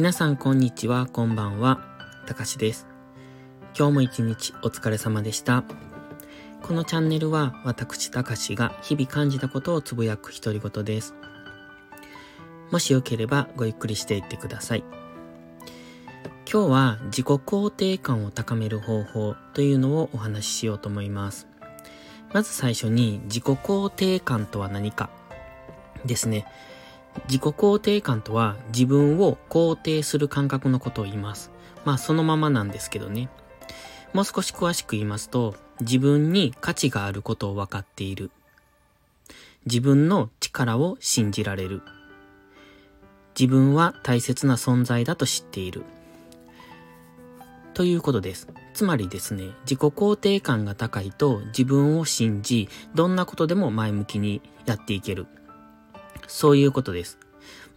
皆さんこんにちは、こんばんは。たかしです。今日も一日お疲れ様でした。このチャンネルは私たかしが日々感じたことをつぶやく独り言です。もしよければごゆっくりしていってください。今日は自己肯定感を高める方法というのをお話ししようと思います。まず最初に自己肯定感とは何かですね。自己肯定感とは自分を肯定する感覚のことを言います。まあそのままなんですけどね。もう少し詳しく言いますと、自分に価値があることを分かっている。自分の力を信じられる。自分は大切な存在だと知っている。ということです。つまりですね、自己肯定感が高いと自分を信じ、どんなことでも前向きにやっていける。そういうことです。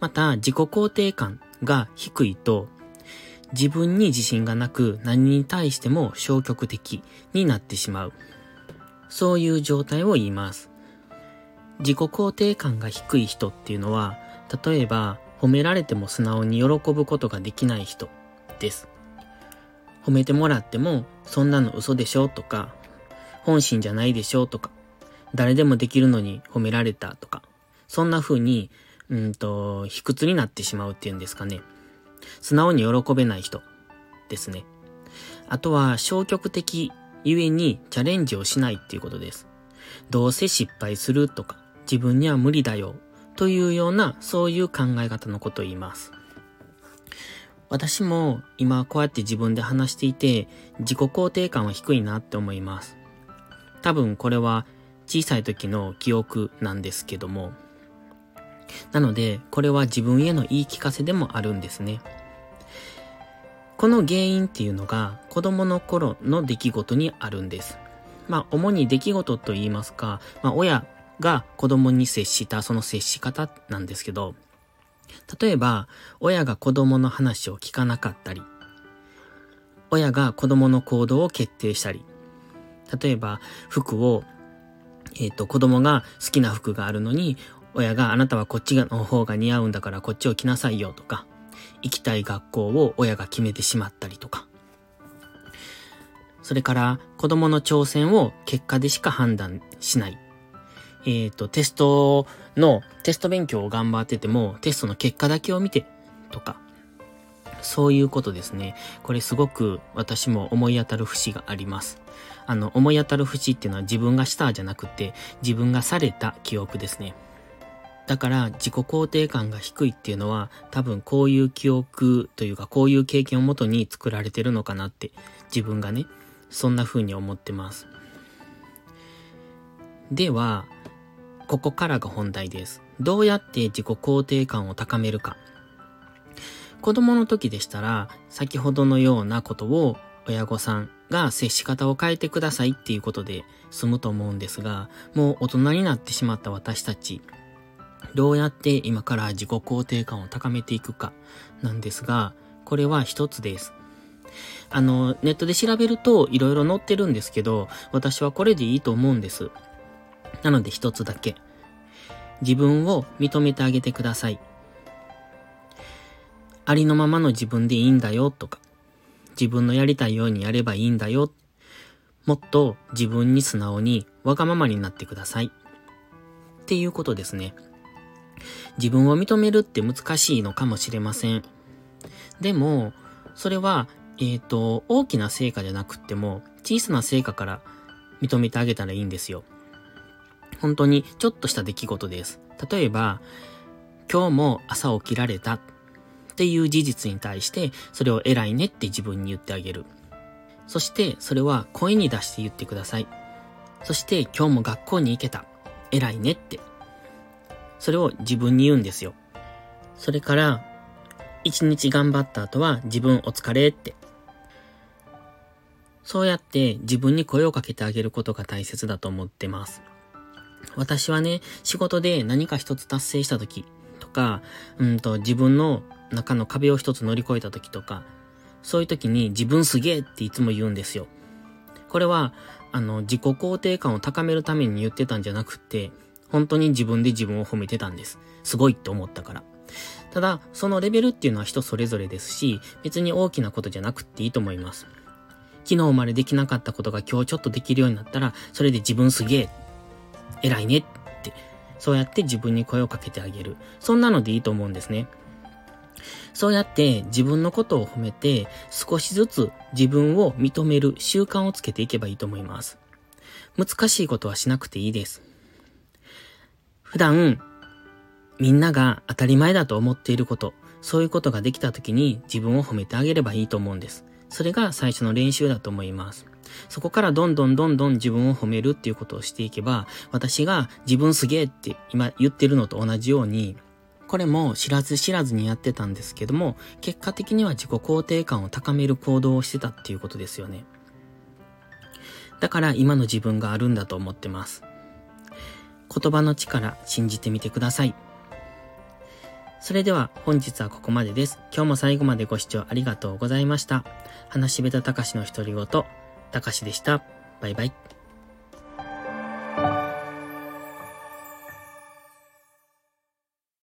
また、自己肯定感が低いと、自分に自信がなく何に対しても消極的になってしまう。そういう状態を言います。自己肯定感が低い人っていうのは、例えば褒められても素直に喜ぶことができない人です。褒めてもらっても、そんなの嘘でしょとか、本心じゃないでしょとか、誰でもできるのに褒められたとか、そんな風に、うんと、卑屈になってしまうっていうんですかね。素直に喜べない人ですね。あとは消極的ゆえにチャレンジをしないっていうことです。どうせ失敗するとか、自分には無理だよというようなそういう考え方のことを言います。私も今こうやって自分で話していて自己肯定感は低いなって思います。多分これは小さい時の記憶なんですけども、なので、これは自分への言い聞かせでもあるんですね。この原因っていうのが子供の頃の出来事にあるんです。まあ、主に出来事と言いますか、まあ、親が子供に接したその接し方なんですけど、例えば、親が子供の話を聞かなかったり、親が子供の行動を決定したり、例えば、服を、えっ、ー、と、子供が好きな服があるのに、親があなたはこっちの方が似合うんだからこっちを着なさいよとか、行きたい学校を親が決めてしまったりとか。それから子供の挑戦を結果でしか判断しない。えっ、ー、と、テストの、テスト勉強を頑張ってても、テストの結果だけを見て、とか。そういうことですね。これすごく私も思い当たる節があります。あの、思い当たる節っていうのは自分がしたじゃなくて、自分がされた記憶ですね。だから自己肯定感が低いっていうのは多分こういう記憶というかこういう経験をもとに作られてるのかなって自分がね、そんな風に思ってます。では、ここからが本題です。どうやって自己肯定感を高めるか。子供の時でしたら、先ほどのようなことを親御さんが接し方を変えてくださいっていうことで済むと思うんですが、もう大人になってしまった私たち、どうやって今から自己肯定感を高めていくかなんですが、これは一つです。あの、ネットで調べると色々載ってるんですけど、私はこれでいいと思うんです。なので一つだけ。自分を認めてあげてください。ありのままの自分でいいんだよとか、自分のやりたいようにやればいいんだよ。もっと自分に素直にわがままになってください。っていうことですね。自分を認めるって難しいのかもしれません。でも、それは、えっ、ー、と、大きな成果じゃなくっても、小さな成果から認めてあげたらいいんですよ。本当にちょっとした出来事です。例えば、今日も朝起きられたっていう事実に対して、それを偉いねって自分に言ってあげる。そして、それは声に出して言ってください。そして、今日も学校に行けた。偉いねってそれを自分に言うんですよ。それから、一日頑張った後は自分お疲れって。そうやって自分に声をかけてあげることが大切だと思ってます。私はね、仕事で何か一つ達成した時とか、うんと自分の中の壁を一つ乗り越えた時とか、そういう時に自分すげえっていつも言うんですよ。これは、あの、自己肯定感を高めるために言ってたんじゃなくて、本当に自分で自分を褒めてたんです。すごいって思ったから。ただ、そのレベルっていうのは人それぞれですし、別に大きなことじゃなくっていいと思います。昨日までできなかったことが今日ちょっとできるようになったら、それで自分すげえ、偉いねって、そうやって自分に声をかけてあげる。そんなのでいいと思うんですね。そうやって自分のことを褒めて少しずつ自分を認める習慣をつけていけばいいと思います。難しいことはしなくていいです。普段、みんなが当たり前だと思っていること、そういうことができた時に自分を褒めてあげればいいと思うんです。それが最初の練習だと思います。そこからどんどんどんどん自分を褒めるっていうことをしていけば、私が自分すげえって今言ってるのと同じように、これも知らず知らずにやってたんですけども、結果的には自己肯定感を高める行動をしてたっていうことですよね。だから今の自分があるんだと思ってます。言葉の力信じてみてください。それでは本日はここまでです。今日も最後までご視聴ありがとうございました。話しべたたかしの独り言、たかしでした。バイバイ。